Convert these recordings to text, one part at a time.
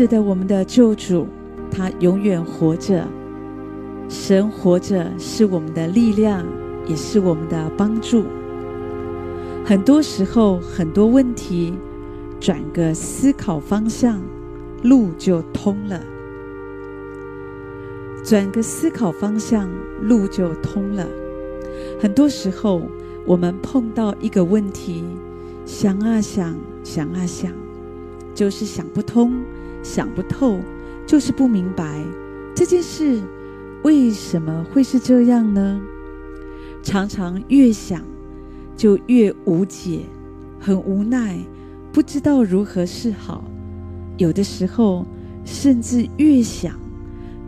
是的，我们的救主，他永远活着。神活着是我们的力量，也是我们的帮助。很多时候，很多问题，转个思考方向，路就通了。转个思考方向，路就通了。很多时候，我们碰到一个问题，想啊想，想啊想，就是想不通，想不透，就是不明白这件事为什么会是这样呢？常常越想就越无解，很无奈，不知道如何是好。有的时候，甚至越想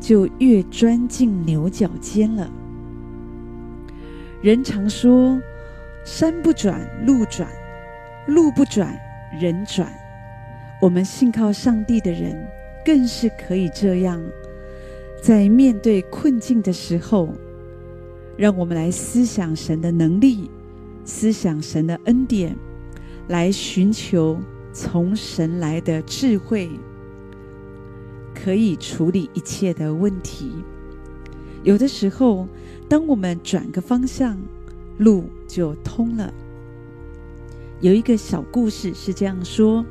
就越钻进牛角尖了。人常说：“山不转路转，路不转人转。”我们信靠上帝的人，更是可以这样，在面对困境的时候，让我们来思想神的能力，思想神的恩典，来寻求从神来的智慧，可以处理一切的问题。有的时候，当我们转个方向，路就通了。有一个小故事是这样说：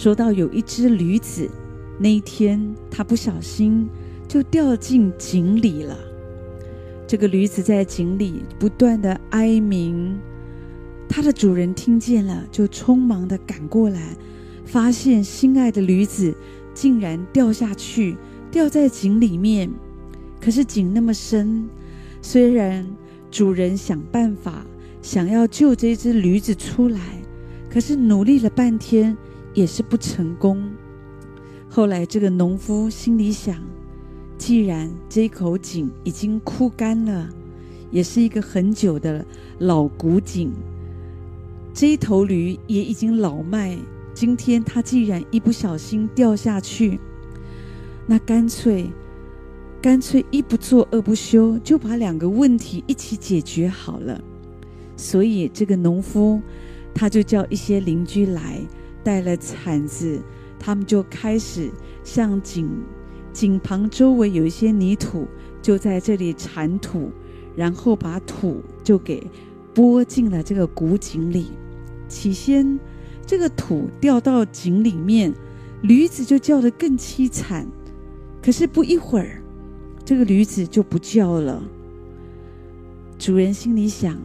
说到有一只驴子，那一天它不小心就掉进井里了。这个驴子在井里不断的哀鸣，它的主人听见了，就匆忙的赶过来，发现心爱的驴子竟然掉下去，掉在井里面。可是井那么深，虽然主人想办法想要救这只驴子出来，可是努力了半天也是不成功。后来这个农夫心里想，既然这口井已经枯干了，也是一个很久的老古井，这一头驴也已经老迈，今天他既然一不小心掉下去，那干脆。干脆一不做二不休，就把两个问题一起解决好了。所以这个农夫，他就叫一些邻居来，带了铲子，他们就开始向井井旁周围有一些泥土，就在这里铲土，然后把土就给拨进了这个古井里。起先，这个土掉到井里面，驴子就叫得更凄惨。可是不一会儿。这个驴子就不叫了。主人心里想，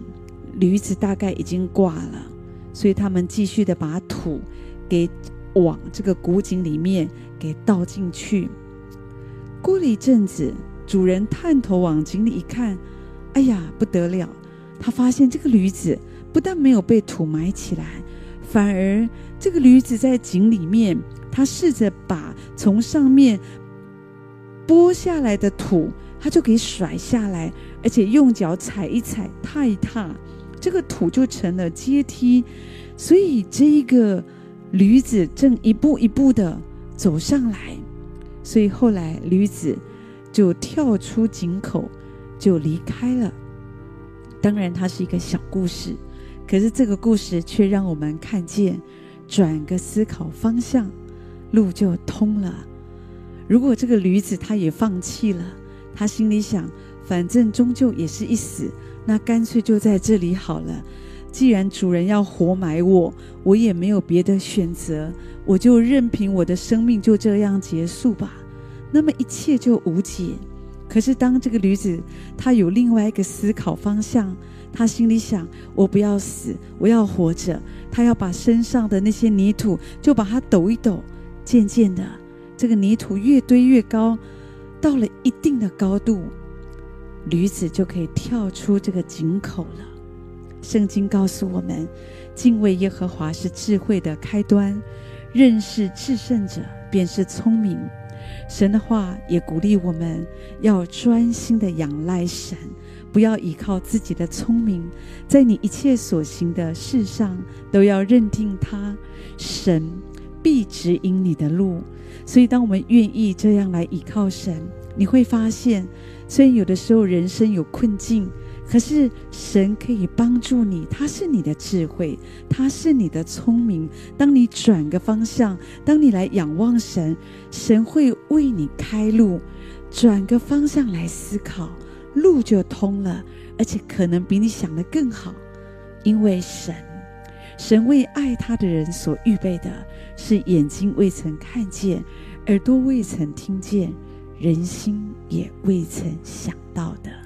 驴子大概已经挂了，所以他们继续的把土给往这个古井里面给倒进去。过了一阵子，主人探头往井里一看，哎呀，不得了！他发现这个驴子不但没有被土。埋起来，反而这个驴子在井里面，他试着把从上面。拨下来的土，他就给甩下来，而且用脚踩一踩、踏一踏，这个土。就成了阶梯。所以这一个驴子正一步一步的走上来，所以后来驴子就跳出井口，就离开了。当然，它是一个小故事，可是这个故事却让我们看见，转个思考方向，路就通了。如果这个驴子他也放弃了，他心里想，反正终究也是一死，那干脆就在这里好了。既然主人要活埋我，我也没有别的选择，我就任凭我的生命就这样结束吧。那么一切就无解。可是当这个驴子他有另外一个思考方向，他心里想，我不要死，我要活着。他要把身上的那些泥土就把它抖一抖，渐渐的。这个泥土越堆越高，到了一定的高度，驴子就可以跳出这个井口了。圣经告诉我们，敬畏耶和华是智慧的开端，认识至圣者便是聪明。神的话也鼓励我们要专心的仰赖神，不要依靠自己的聪明，在你一切所行的事上都要认定他，神必指引你的路。所以，当我们愿意这样来倚靠神，你会发现，虽然有的时候人生有困境，可是神可以帮助你，他是你的智慧，他是你的聪明。当你转个方向，当你来仰望神，神会为你开路。转个方向来思考，路就通了，而且可能比你想的更好。因为神，神为爱他的人所预备的是眼睛未曾看见，耳朵未曾听见，人心也未曾想到的。